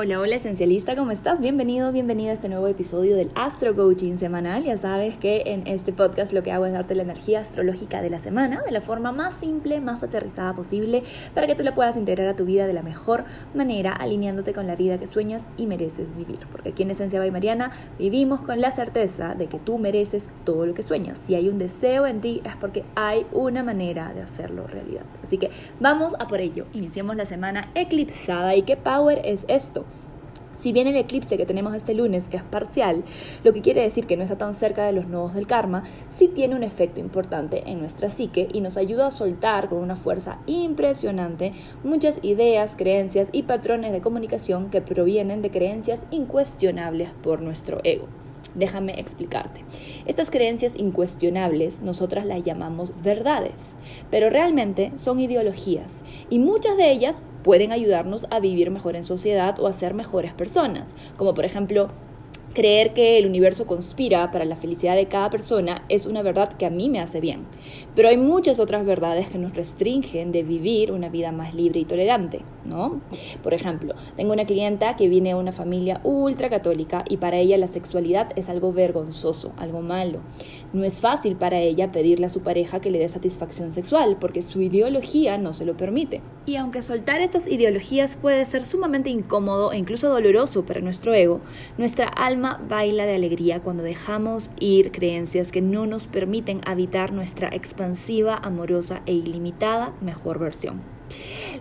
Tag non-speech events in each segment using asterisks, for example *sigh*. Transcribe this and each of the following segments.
Hola, hola esencialista, ¿cómo estás? Bienvenido, bienvenida a este nuevo episodio del Astro Coaching semanal. Ya sabes que en este podcast lo que hago es darte la energía astrológica de la semana de la forma más simple, más aterrizada posible, para que tú la puedas integrar a tu vida de la mejor manera, alineándote con la vida que sueñas y mereces vivir. Porque aquí en Esencia by Mariana vivimos con la certeza de que tú mereces todo lo que sueñas. Si hay un deseo en ti es porque hay una manera de hacerlo realidad. Así que vamos a por ello. Iniciemos la semana eclipsada. ¿Y qué power es esto? Si bien el eclipse que tenemos este lunes es parcial, lo que quiere decir que no está tan cerca de los nodos del karma, sí tiene un efecto importante en nuestra psique y nos ayuda a soltar con una fuerza impresionante muchas ideas, creencias y patrones de comunicación que provienen de creencias incuestionables por nuestro ego. Déjame explicarte. Estas creencias incuestionables nosotras las llamamos verdades, pero realmente son ideologías y muchas de ellas pueden ayudarnos a vivir mejor en sociedad o a ser mejores personas, como por ejemplo Creer que el universo conspira para la felicidad de cada persona es una verdad que a mí me hace bien, pero hay muchas otras verdades que nos restringen de vivir una vida más libre y tolerante, ¿no? Por ejemplo, tengo una clienta que viene de una familia ultra católica y para ella la sexualidad es algo vergonzoso, algo malo. No es fácil para ella pedirle a su pareja que le dé satisfacción sexual porque su ideología no se lo permite. Y aunque soltar estas ideologías puede ser sumamente incómodo e incluso doloroso para nuestro ego, nuestra alma baila de alegría cuando dejamos ir creencias que no nos permiten habitar nuestra expansiva, amorosa e ilimitada mejor versión.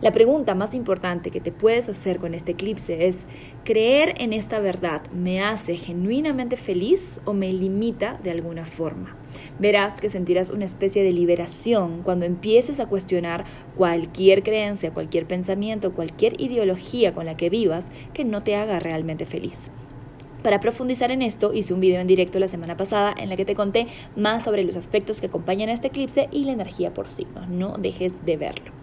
La pregunta más importante que te puedes hacer con este eclipse es, ¿creer en esta verdad me hace genuinamente feliz o me limita de alguna forma? Verás que sentirás una especie de liberación cuando empieces a cuestionar cualquier creencia, cualquier pensamiento, cualquier ideología con la que vivas que no te haga realmente feliz. Para profundizar en esto, hice un video en directo la semana pasada en la que te conté más sobre los aspectos que acompañan a este eclipse y la energía por signos. No dejes de verlo.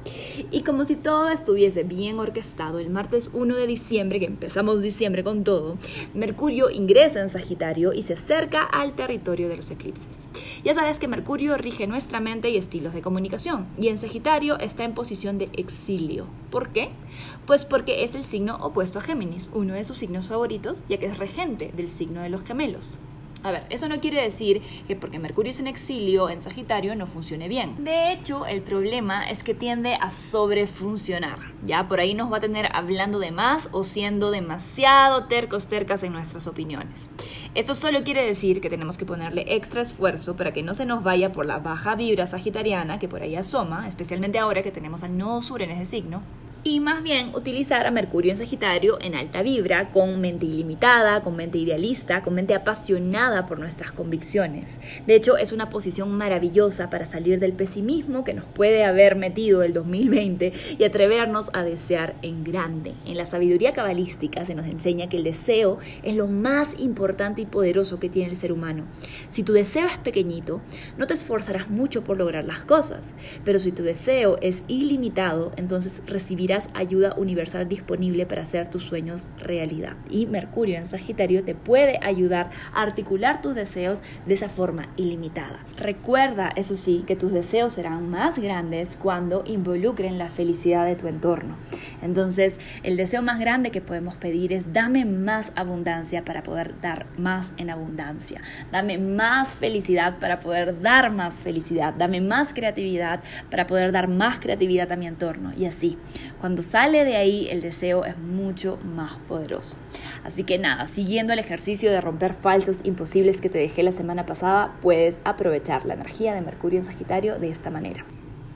Y como si todo estuviese bien orquestado, el martes 1 de diciembre, que empezamos diciembre con todo, Mercurio ingresa en Sagitario y se acerca al territorio de los eclipses. Ya sabes que Mercurio rige nuestra mente y estilos de comunicación, y en Sagitario está en posición de exilio. ¿Por qué? Pues porque es el signo opuesto a Géminis, uno de sus signos favoritos, ya que es regente del signo de los gemelos. A ver, eso no quiere decir que porque Mercurio es en exilio en Sagitario no funcione bien. De hecho, el problema es que tiende a sobrefuncionar. Ya por ahí nos va a tener hablando de más o siendo demasiado tercos, tercas en nuestras opiniones. Esto solo quiere decir que tenemos que ponerle extra esfuerzo para que no se nos vaya por la baja vibra sagitariana que por ahí asoma, especialmente ahora que tenemos al nodo sur en ese signo, y más bien utilizar a Mercurio en Sagitario en alta vibra, con mente ilimitada, con mente idealista, con mente apasionada por nuestras convicciones. De hecho, es una posición maravillosa para salir del pesimismo que nos puede haber metido el 2020 y atrevernos a desear en grande. En la sabiduría cabalística se nos enseña que el deseo es lo más importante y poderoso que tiene el ser humano. Si tu deseo es pequeñito, no te esforzarás mucho por lograr las cosas, pero si tu deseo es ilimitado, entonces recibirás ayuda universal disponible para hacer tus sueños realidad. Y Mercurio en Sagitario te puede ayudar a articular tus deseos de esa forma ilimitada. Recuerda, eso sí, que tus deseos serán más grandes cuando involucren la felicidad de tu entorno. Entonces, el deseo más grande que podemos pedir es dame más abundancia para poder dar más en abundancia. Dame más felicidad para poder dar más felicidad. Dame más creatividad para poder dar más creatividad a mi entorno. Y así, cuando sale de ahí, el deseo es mucho más poderoso. Así que nada, siguiendo el ejercicio de romper falsos imposibles que te dejé la semana pasada, puedes aprovechar la energía de Mercurio en Sagitario de esta manera.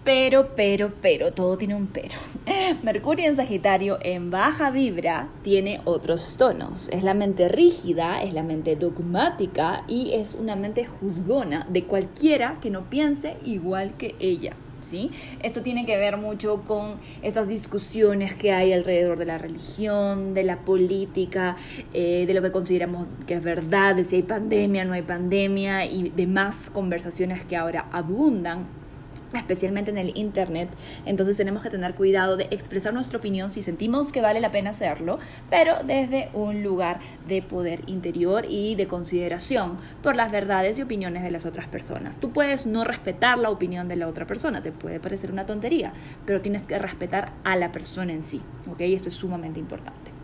Pero, pero, pero, todo tiene un pero. *laughs* Mercurio en Sagitario en baja vibra tiene otros tonos. Es la mente rígida, es la mente dogmática y es una mente juzgona de cualquiera que no piense igual que ella. ¿Sí? Esto tiene que ver mucho con estas discusiones que hay alrededor de la religión, de la política, eh, de lo que consideramos que es verdad, de si hay pandemia, no hay pandemia y demás conversaciones que ahora abundan especialmente en el Internet. Entonces tenemos que tener cuidado de expresar nuestra opinión si sentimos que vale la pena hacerlo, pero desde un lugar de poder interior y de consideración por las verdades y opiniones de las otras personas. Tú puedes no respetar la opinión de la otra persona, te puede parecer una tontería, pero tienes que respetar a la persona en sí, ¿ok? Esto es sumamente importante.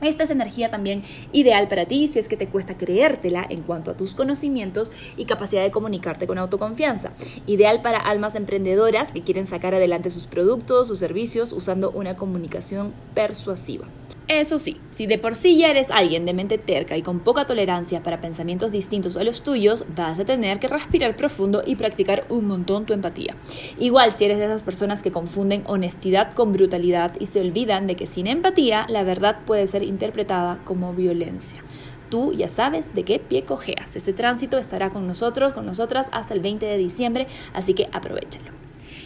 Esta es energía también ideal para ti si es que te cuesta creértela en cuanto a tus conocimientos y capacidad de comunicarte con autoconfianza. Ideal para almas emprendedoras que quieren sacar adelante sus productos, sus servicios usando una comunicación persuasiva. Eso sí, si de por sí ya eres alguien de mente terca y con poca tolerancia para pensamientos distintos a los tuyos, vas a tener que respirar profundo y practicar un montón tu empatía. Igual si eres de esas personas que confunden honestidad con brutalidad y se olvidan de que sin empatía la verdad puede ser interpretada como violencia tú ya sabes de qué pie cojeas. Este tránsito estará con nosotros, con nosotras hasta el 20 de diciembre, así que aprovechalo.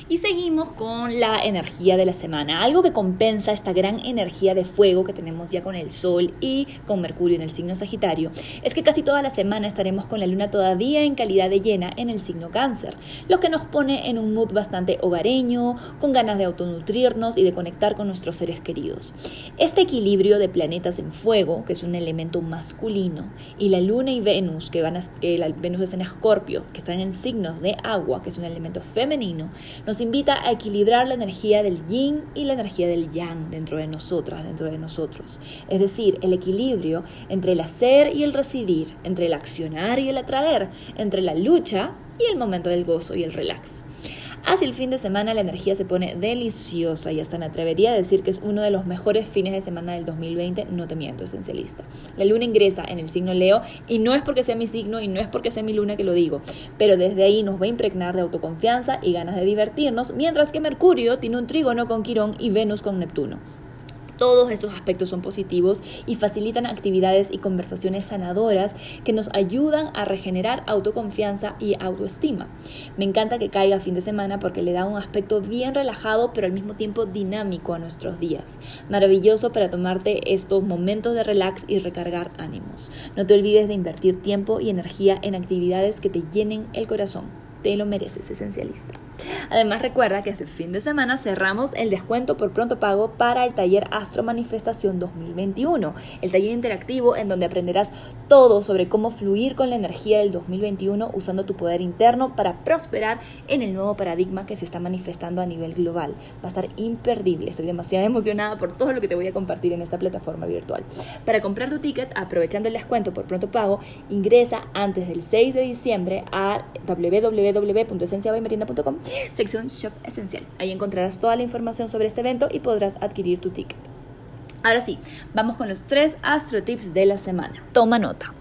Y seguimos con la energía de la semana, algo que compensa esta gran energía de fuego que tenemos ya con el Sol y con Mercurio en el signo Sagitario, es que casi toda la semana estaremos con la luna todavía en calidad de llena en el signo Cáncer, lo que nos pone en un mood bastante hogareño, con ganas de autonutrirnos y de conectar con nuestros seres queridos. Este equilibrio de planetas en fuego, que es un elemento masculino, y la luna y Venus, que van a, que la Venus es en Escorpio, que están en signos de agua, que es un elemento femenino, nos invita a equilibrar la energía del yin y la energía del yang dentro de nosotras, dentro de nosotros. Es decir, el equilibrio entre el hacer y el recibir, entre el accionar y el atraer, entre la lucha y el momento del gozo y el relax. Hacia el fin de semana la energía se pone deliciosa y hasta me atrevería a decir que es uno de los mejores fines de semana del 2020, no te miento, esencialista. La luna ingresa en el signo Leo y no es porque sea mi signo y no es porque sea mi luna que lo digo, pero desde ahí nos va a impregnar de autoconfianza y ganas de divertirnos, mientras que Mercurio tiene un trígono con Quirón y Venus con Neptuno. Todos estos aspectos son positivos y facilitan actividades y conversaciones sanadoras que nos ayudan a regenerar autoconfianza y autoestima. Me encanta que caiga fin de semana porque le da un aspecto bien relajado pero al mismo tiempo dinámico a nuestros días. Maravilloso para tomarte estos momentos de relax y recargar ánimos. No te olvides de invertir tiempo y energía en actividades que te llenen el corazón. Te lo mereces, esencialista. Además recuerda que este fin de semana cerramos el descuento por pronto pago para el taller Astro Manifestación 2021, el taller interactivo en donde aprenderás todo sobre cómo fluir con la energía del 2021 usando tu poder interno para prosperar en el nuevo paradigma que se está manifestando a nivel global. Va a estar imperdible, estoy demasiado emocionada por todo lo que te voy a compartir en esta plataforma virtual. Para comprar tu ticket, aprovechando el descuento por pronto pago, ingresa antes del 6 de diciembre a www.esenciabaymarina.com sección Shop Esencial. Ahí encontrarás toda la información sobre este evento y podrás adquirir tu ticket. Ahora sí, vamos con los tres astro tips de la semana. Toma nota.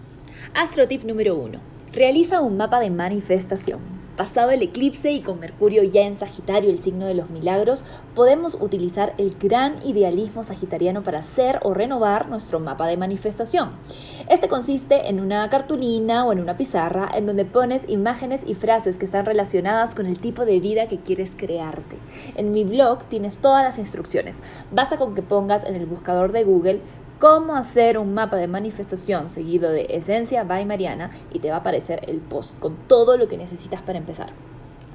Astro tip número 1. Realiza un mapa de manifestación. Pasado el eclipse y con Mercurio ya en Sagitario, el signo de los milagros, podemos utilizar el gran idealismo sagitariano para hacer o renovar nuestro mapa de manifestación. Este consiste en una cartulina o en una pizarra en donde pones imágenes y frases que están relacionadas con el tipo de vida que quieres crearte. En mi blog tienes todas las instrucciones. Basta con que pongas en el buscador de Google cómo hacer un mapa de manifestación seguido de esencia by Mariana y te va a aparecer el post con todo lo que necesitas para empezar.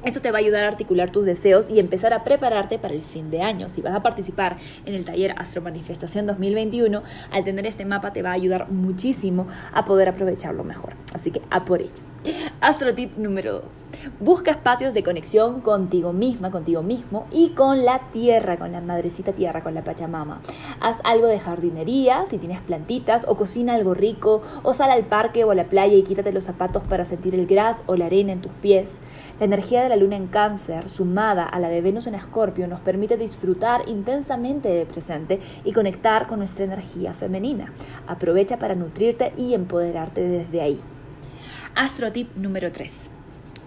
Esto te va a ayudar a articular tus deseos y empezar a prepararte para el fin de año. Si vas a participar en el taller Astro Manifestación 2021, al tener este mapa te va a ayudar muchísimo a poder aprovecharlo mejor. Así que a por ello. Astro tip número 2. Busca espacios de conexión contigo misma, contigo mismo y con la tierra, con la madrecita tierra, con la Pachamama. Haz algo de jardinería, si tienes plantitas, o cocina algo rico, o sal al parque o a la playa y quítate los zapatos para sentir el gras o la arena en tus pies. La energía de la luna en cáncer, sumada a la de Venus en escorpio, nos permite disfrutar intensamente del presente y conectar con nuestra energía femenina. Aprovecha para nutrirte y empoderarte desde ahí. Astrotip número 3.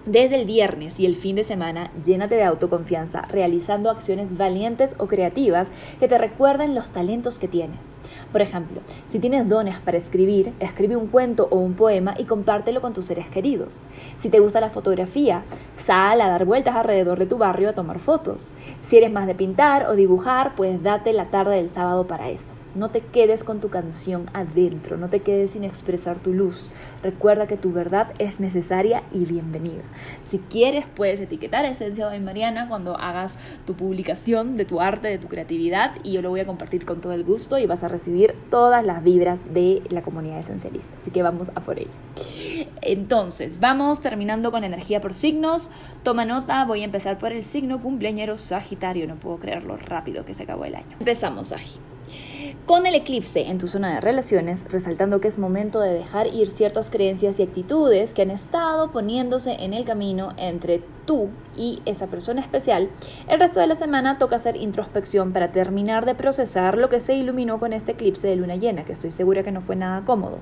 Desde el viernes y el fin de semana, llénate de autoconfianza realizando acciones valientes o creativas que te recuerden los talentos que tienes. Por ejemplo, si tienes dones para escribir, escribe un cuento o un poema y compártelo con tus seres queridos. Si te gusta la fotografía, sal a dar vueltas alrededor de tu barrio a tomar fotos. Si eres más de pintar o dibujar, pues date la tarde del sábado para eso. No te quedes con tu canción adentro, no te quedes sin expresar tu luz. Recuerda que tu verdad es necesaria y bienvenida. Si quieres, puedes etiquetar Esencia de Mariana cuando hagas tu publicación de tu arte, de tu creatividad, y yo lo voy a compartir con todo el gusto y vas a recibir todas las vibras de la comunidad esencialista. Así que vamos a por ello. Entonces, vamos terminando con energía por signos. Toma nota, voy a empezar por el signo cumpleañero Sagitario. No puedo creerlo rápido que se acabó el año. Empezamos, Sagi. Con el eclipse en tu zona de relaciones, resaltando que es momento de dejar ir ciertas creencias y actitudes que han estado poniéndose en el camino entre tú y esa persona especial, el resto de la semana toca hacer introspección para terminar de procesar lo que se iluminó con este eclipse de luna llena, que estoy segura que no fue nada cómodo.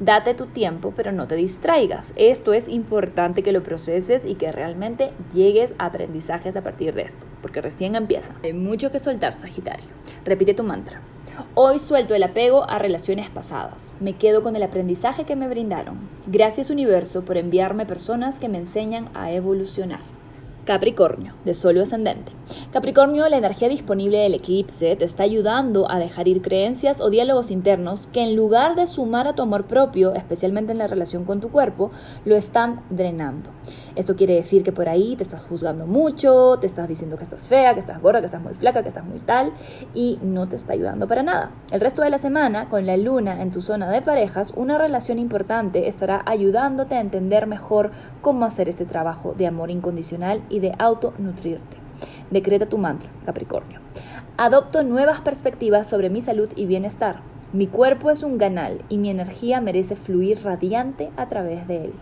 Date tu tiempo, pero no te distraigas. Esto es importante que lo proceses y que realmente llegues a aprendizajes a partir de esto, porque recién empieza. Hay mucho que soltar, Sagitario. Repite tu mantra. Hoy suelto el apego a relaciones pasadas. Me quedo con el aprendizaje que me brindaron. Gracias universo por enviarme personas que me enseñan a evolucionar. Capricornio, de Sol ascendente. Capricornio, la energía disponible del eclipse te está ayudando a dejar ir creencias o diálogos internos que en lugar de sumar a tu amor propio, especialmente en la relación con tu cuerpo, lo están drenando. Esto quiere decir que por ahí te estás juzgando mucho, te estás diciendo que estás fea, que estás gorda, que estás muy flaca, que estás muy tal y no te está ayudando para nada. El resto de la semana, con la luna en tu zona de parejas, una relación importante estará ayudándote a entender mejor cómo hacer este trabajo de amor incondicional y de autonutrirte. Decreta tu mantra, Capricornio. Adopto nuevas perspectivas sobre mi salud y bienestar. Mi cuerpo es un canal y mi energía merece fluir radiante a través de él.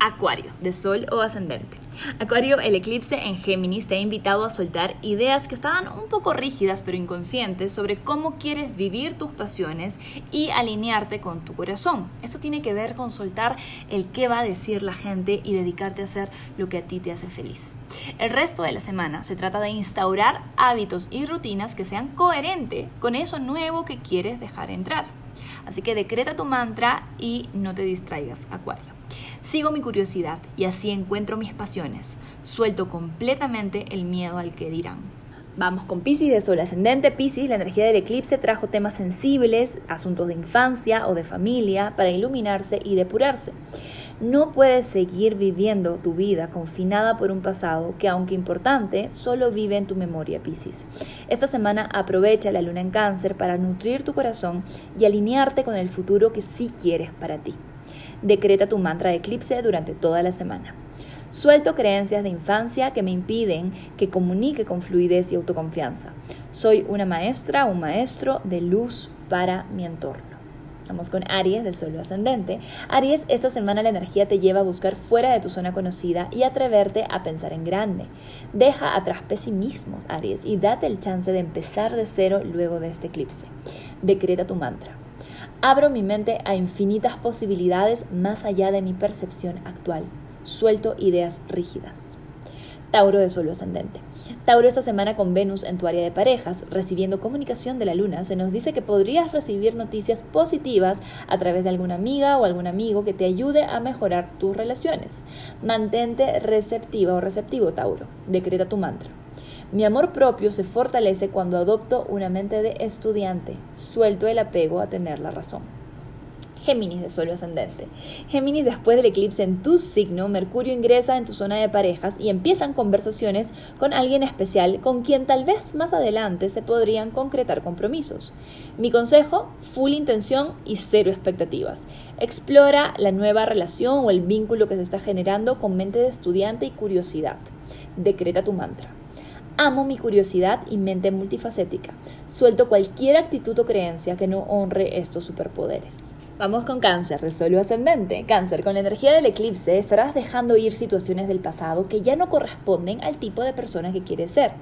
Acuario, de Sol o ascendente. Acuario, el eclipse en Géminis te ha invitado a soltar ideas que estaban un poco rígidas pero inconscientes sobre cómo quieres vivir tus pasiones y alinearte con tu corazón. Eso tiene que ver con soltar el qué va a decir la gente y dedicarte a hacer lo que a ti te hace feliz. El resto de la semana se trata de instaurar hábitos y rutinas que sean coherentes con eso nuevo que quieres dejar entrar. Así que decreta tu mantra y no te distraigas, Acuario. Sigo mi curiosidad y así encuentro mis pasiones. Suelto completamente el miedo al que dirán. Vamos con Pisces de Sol ascendente. Pisces, la energía del eclipse trajo temas sensibles, asuntos de infancia o de familia para iluminarse y depurarse. No puedes seguir viviendo tu vida confinada por un pasado que, aunque importante, solo vive en tu memoria, Pisces. Esta semana aprovecha la luna en cáncer para nutrir tu corazón y alinearte con el futuro que sí quieres para ti. Decreta tu mantra de eclipse durante toda la semana. Suelto creencias de infancia que me impiden que comunique con fluidez y autoconfianza. Soy una maestra, un maestro de luz para mi entorno. Vamos con Aries del Sol ascendente. Aries, esta semana la energía te lleva a buscar fuera de tu zona conocida y atreverte a pensar en grande. Deja atrás pesimismos, Aries, y date el chance de empezar de cero luego de este eclipse. Decreta tu mantra. Abro mi mente a infinitas posibilidades más allá de mi percepción actual. Suelto ideas rígidas. Tauro de Sol ascendente. Tauro esta semana con Venus en tu área de parejas, recibiendo comunicación de la luna, se nos dice que podrías recibir noticias positivas a través de alguna amiga o algún amigo que te ayude a mejorar tus relaciones. Mantente receptiva o receptivo, Tauro. Decreta tu mantra. Mi amor propio se fortalece cuando adopto una mente de estudiante, suelto el apego a tener la razón. Géminis de Sol ascendente. Géminis, después del eclipse en tu signo, Mercurio ingresa en tu zona de parejas y empiezan conversaciones con alguien especial con quien tal vez más adelante se podrían concretar compromisos. Mi consejo, full intención y cero expectativas. Explora la nueva relación o el vínculo que se está generando con mente de estudiante y curiosidad. Decreta tu mantra. Amo mi curiosidad y mente multifacética. Suelto cualquier actitud o creencia que no honre estos superpoderes. Vamos con cáncer, resuelvo ascendente. Cáncer, con la energía del eclipse estarás dejando ir situaciones del pasado que ya no corresponden al tipo de persona que quieres ser.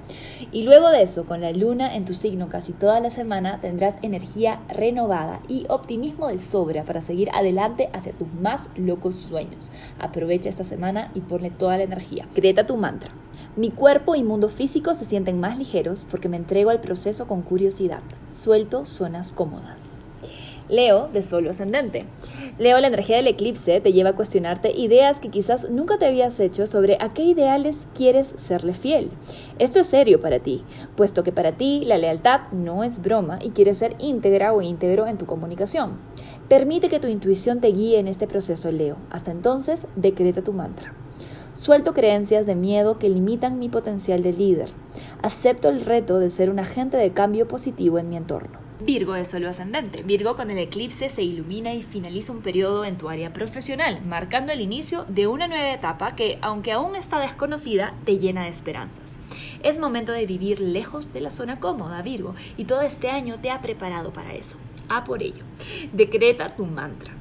Y luego de eso, con la luna en tu signo casi toda la semana, tendrás energía renovada y optimismo de sobra para seguir adelante hacia tus más locos sueños. Aprovecha esta semana y ponle toda la energía. Creta tu mantra. Mi cuerpo y mundo físico se sienten más ligeros porque me entrego al proceso con curiosidad. Suelto zonas cómodas. Leo, de solo ascendente. Leo, la energía del eclipse te lleva a cuestionarte ideas que quizás nunca te habías hecho sobre a qué ideales quieres serle fiel. Esto es serio para ti, puesto que para ti la lealtad no es broma y quieres ser íntegra o íntegro en tu comunicación. Permite que tu intuición te guíe en este proceso, Leo. Hasta entonces, decreta tu mantra. Suelto creencias de miedo que limitan mi potencial de líder. Acepto el reto de ser un agente de cambio positivo en mi entorno. Virgo es solo ascendente. Virgo con el eclipse se ilumina y finaliza un periodo en tu área profesional, marcando el inicio de una nueva etapa que, aunque aún está desconocida, te llena de esperanzas. Es momento de vivir lejos de la zona cómoda, Virgo, y todo este año te ha preparado para eso. A por ello. Decreta tu mantra.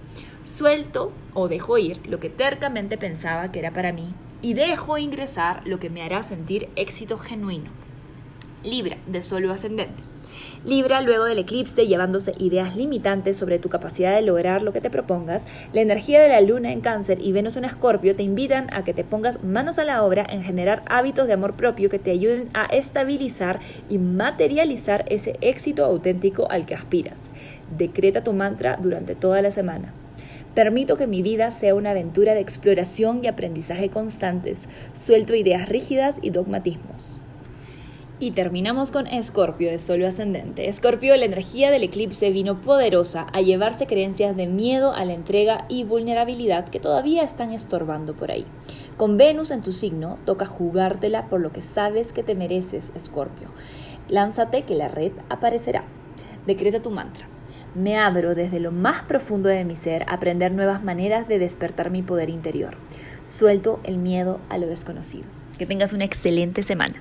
Suelto o dejo ir lo que tercamente pensaba que era para mí y dejo ingresar lo que me hará sentir éxito genuino. Libra, de solo ascendente. Libra, luego del eclipse, llevándose ideas limitantes sobre tu capacidad de lograr lo que te propongas, la energía de la luna en cáncer y Venus en escorpio te invitan a que te pongas manos a la obra en generar hábitos de amor propio que te ayuden a estabilizar y materializar ese éxito auténtico al que aspiras. Decreta tu mantra durante toda la semana. Permito que mi vida sea una aventura de exploración y aprendizaje constantes. Suelto ideas rígidas y dogmatismos. Y terminamos con Escorpio de Solo Ascendente. Escorpio, la energía del eclipse vino poderosa a llevarse creencias de miedo a la entrega y vulnerabilidad que todavía están estorbando por ahí. Con Venus en tu signo, toca jugártela por lo que sabes que te mereces, Escorpio. Lánzate que la red aparecerá. Decreta tu mantra. Me abro desde lo más profundo de mi ser a aprender nuevas maneras de despertar mi poder interior. Suelto el miedo a lo desconocido. Que tengas una excelente semana.